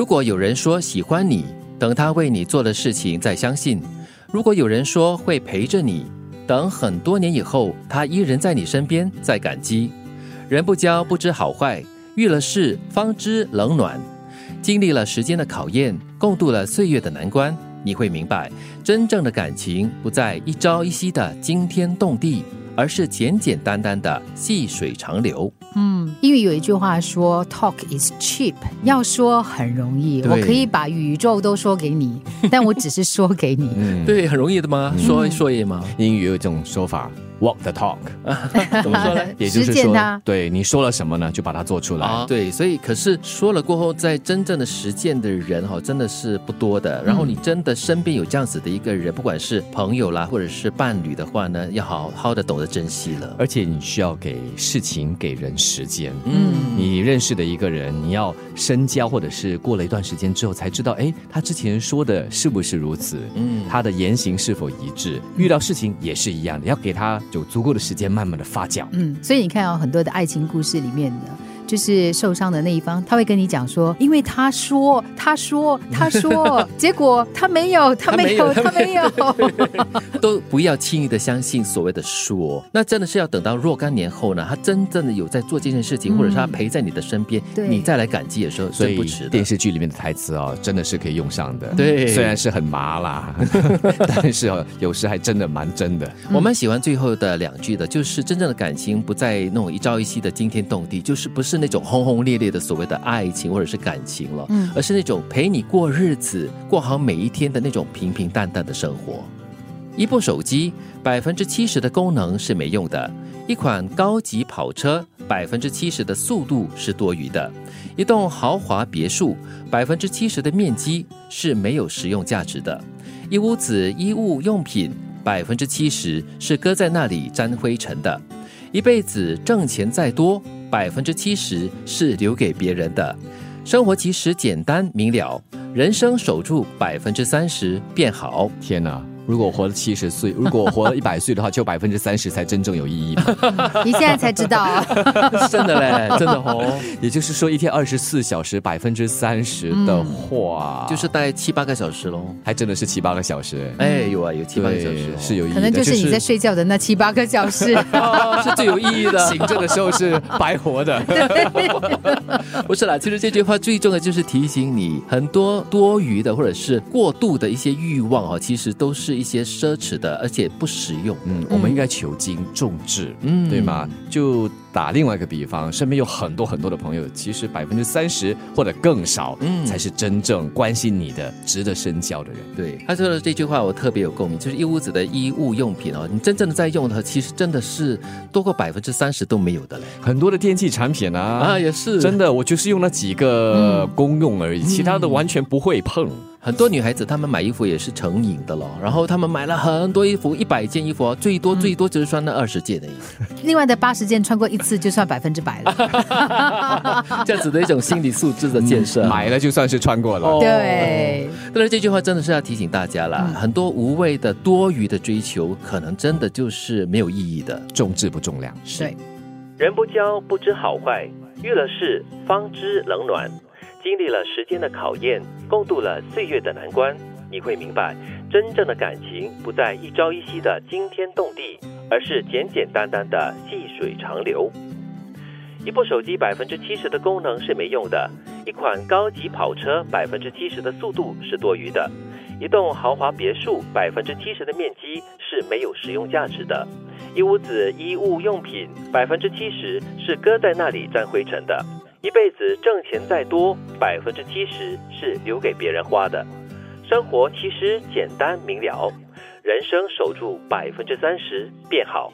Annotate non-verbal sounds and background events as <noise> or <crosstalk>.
如果有人说喜欢你，等他为你做的事情再相信；如果有人说会陪着你，等很多年以后他依然在你身边再感激。人不交不知好坏，遇了事方知冷暖。经历了时间的考验，共度了岁月的难关，你会明白，真正的感情不在一朝一夕的惊天动地。而是简简单单的细水长流。嗯，英语有一句话说，“Talk is cheap”，要说很容易，我可以把宇宙都说给你，但我只是说给你。<laughs> 嗯，对，很容易的吗？说一说也吗？英语有一种说法。Walk the talk，<laughs> 怎么说呢？也就是说，对你说了什么呢，就把它做出来。对，所以可是说了过后，在真正的实践的人哈，真的是不多的。然后你真的身边有这样子的一个人，不管是朋友啦，或者是伴侣的话呢，要好好的懂得珍惜了。而且你需要给事情给人时间。嗯，你认识的一个人，你要深交，或者是过了一段时间之后才知道，哎，他之前说的是不是如此？嗯，他的言行是否一致？遇到事情也是一样的，要给他。有足够的时间，慢慢的发酵。嗯，所以你看啊，很多的爱情故事里面的。就是受伤的那一方，他会跟你讲说，因为他说，他说，<laughs> 他说，结果他没有，他没有，他没有，<laughs> 都不要轻易的相信所谓的说，那真的是要等到若干年后呢，他真正的有在做这件事情，或者是他陪在你的身边，你再来感激的时候，所以不迟。电视剧里面的台词哦，真的是可以用上的。对，虽然是很麻啦，<laughs> 但是哦，有时还真的蛮真的。我蛮喜欢最后的两句的，就是真正的感情不在那种一朝一夕的惊天动地，就是不是。那种轰轰烈烈的所谓的爱情或者是感情了，嗯，而是那种陪你过日子、过好每一天的那种平平淡淡的生活。一部手机百分之七十的功能是没用的，一款高级跑车百分之七十的速度是多余的，一栋豪华别墅百分之七十的面积是没有实用价值的，一屋子衣物用品百分之七十是搁在那里沾灰尘的，一辈子挣钱再多。百分之七十是留给别人的，生活其实简单明了，人生守住百分之三十便好。天哪！如果活了七十岁，<laughs> 如果活了一百岁的话，就百分之三十才真正有意义。<laughs> 你现在才知道，啊 <laughs> 真的嘞，真的哦。也就是说，一天二十四小时，百分之三十的话，就是大概七八个小时喽。还真的是七八个小时。哎，有啊，有七八个小时是有意义。可能就是你在睡觉的那七八个小时是最有意义的，醒着的时候是白活的。不是啦，其实这句话最重要的就是提醒你，很多多余的或者是过度的一些欲望啊，其实都是。一些奢侈的，而且不实用。嗯，我们应该求精重质，嗯，对吗？就。打另外一个比方，身边有很多很多的朋友，其实百分之三十或者更少，嗯，才是真正关心你的、值得深交的人。对他说的这句话，我特别有共鸣，就是一屋子的衣物用品哦，你真正的在用的，其实真的是多过百分之三十都没有的嘞。很多的电器产品啊，啊也是真的，我就是用了几个公用而已，其他的完全不会碰。很多女孩子她们买衣服也是成瘾的咯，然后她们买了很多衣服，一百件衣服，最多最多只是穿那二十件的衣服，另外的八十件穿过一。次就算百分之百了，<laughs> 这样子的一种心理素质的建设，买了就算是穿过了。对，但是这句话真的是要提醒大家了，很多无谓的多余的追求，可能真的就是没有意义的，重质不重量。是，人不交不知好坏，遇了事方知冷暖，经历了时间的考验，共度了岁月的难关，你会明白，真正的感情不在一朝一夕的惊天动地。而是简简单单的细水长流。一部手机百分之七十的功能是没用的，一款高级跑车百分之七十的速度是多余的，一栋豪华别墅百分之七十的面积是没有实用价值的，一屋子衣物用品百分之七十是搁在那里沾灰尘的，一辈子挣钱再多百分之七十是留给别人花的。生活其实简单明了。人生守住百分之三十，变好。